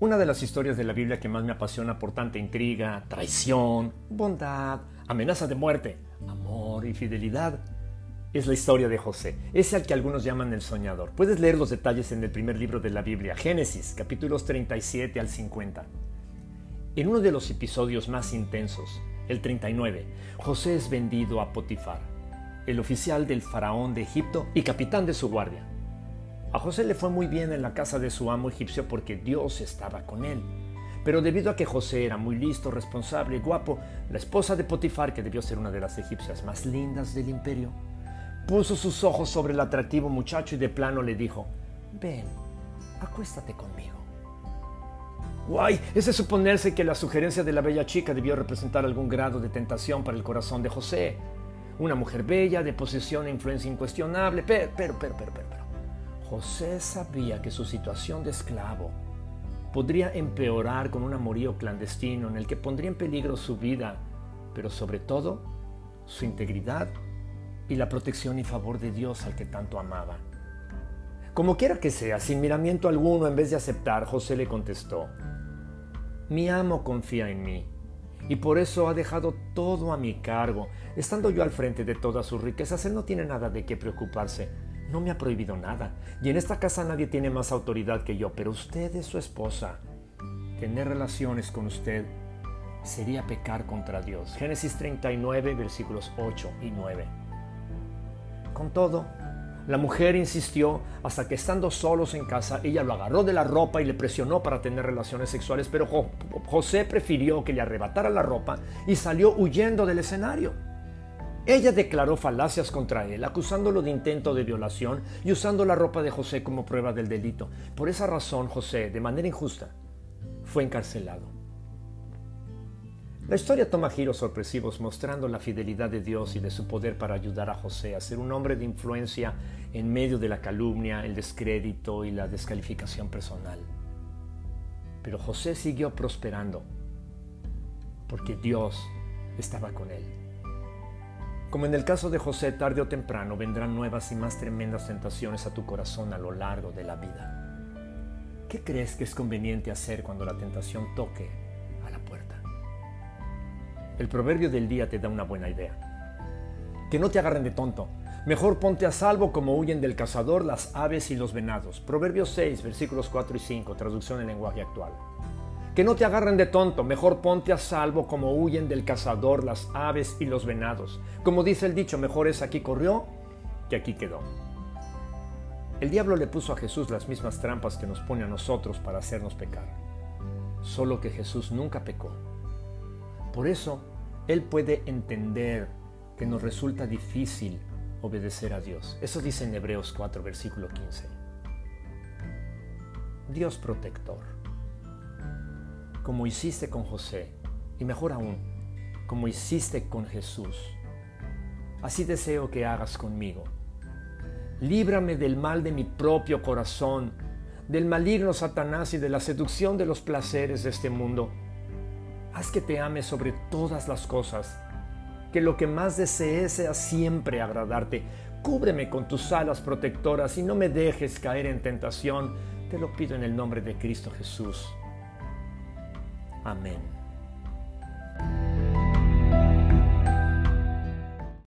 Una de las historias de la Biblia que más me apasiona por tanta intriga, traición, bondad, amenaza de muerte, amor y fidelidad es la historia de José, ese al que algunos llaman el soñador. Puedes leer los detalles en el primer libro de la Biblia, Génesis, capítulos 37 al 50. En uno de los episodios más intensos, el 39, José es vendido a Potifar, el oficial del faraón de Egipto y capitán de su guardia. A José le fue muy bien en la casa de su amo egipcio porque Dios estaba con él. Pero debido a que José era muy listo, responsable y guapo, la esposa de Potifar, que debió ser una de las egipcias más lindas del imperio, puso sus ojos sobre el atractivo muchacho y de plano le dijo, ven, acuéstate conmigo. Guay, es de suponerse que la sugerencia de la bella chica debió representar algún grado de tentación para el corazón de José. Una mujer bella, de posición e influencia incuestionable, pero, pero, pero, pero, pero. José sabía que su situación de esclavo podría empeorar con un amorío clandestino en el que pondría en peligro su vida, pero sobre todo su integridad y la protección y favor de Dios al que tanto amaba. Como quiera que sea, sin miramiento alguno, en vez de aceptar, José le contestó, Mi amo confía en mí, y por eso ha dejado todo a mi cargo. Estando yo al frente de todas sus riquezas, él no tiene nada de qué preocuparse no me ha prohibido nada. Y en esta casa nadie tiene más autoridad que yo, pero usted es su esposa. Tener relaciones con usted sería pecar contra Dios. Génesis 39, versículos 8 y 9. Con todo, la mujer insistió hasta que estando solos en casa, ella lo agarró de la ropa y le presionó para tener relaciones sexuales, pero José prefirió que le arrebatara la ropa y salió huyendo del escenario. Ella declaró falacias contra él, acusándolo de intento de violación y usando la ropa de José como prueba del delito. Por esa razón, José, de manera injusta, fue encarcelado. La historia toma giros sorpresivos mostrando la fidelidad de Dios y de su poder para ayudar a José a ser un hombre de influencia en medio de la calumnia, el descrédito y la descalificación personal. Pero José siguió prosperando porque Dios estaba con él. Como en el caso de José, tarde o temprano vendrán nuevas y más tremendas tentaciones a tu corazón a lo largo de la vida. ¿Qué crees que es conveniente hacer cuando la tentación toque a la puerta? El proverbio del día te da una buena idea. Que no te agarren de tonto. Mejor ponte a salvo como huyen del cazador las aves y los venados. Proverbios 6, versículos 4 y 5, traducción en lenguaje actual. Que no te agarren de tonto, mejor ponte a salvo como huyen del cazador las aves y los venados. Como dice el dicho, mejor es aquí corrió que aquí quedó. El diablo le puso a Jesús las mismas trampas que nos pone a nosotros para hacernos pecar. Solo que Jesús nunca pecó. Por eso, Él puede entender que nos resulta difícil obedecer a Dios. Eso dice en Hebreos 4, versículo 15. Dios protector como hiciste con José, y mejor aún, como hiciste con Jesús. Así deseo que hagas conmigo. Líbrame del mal de mi propio corazón, del maligno Satanás y de la seducción de los placeres de este mundo. Haz que te ame sobre todas las cosas, que lo que más desees sea siempre agradarte. Cúbreme con tus alas protectoras y no me dejes caer en tentación. Te lo pido en el nombre de Cristo Jesús. Amen.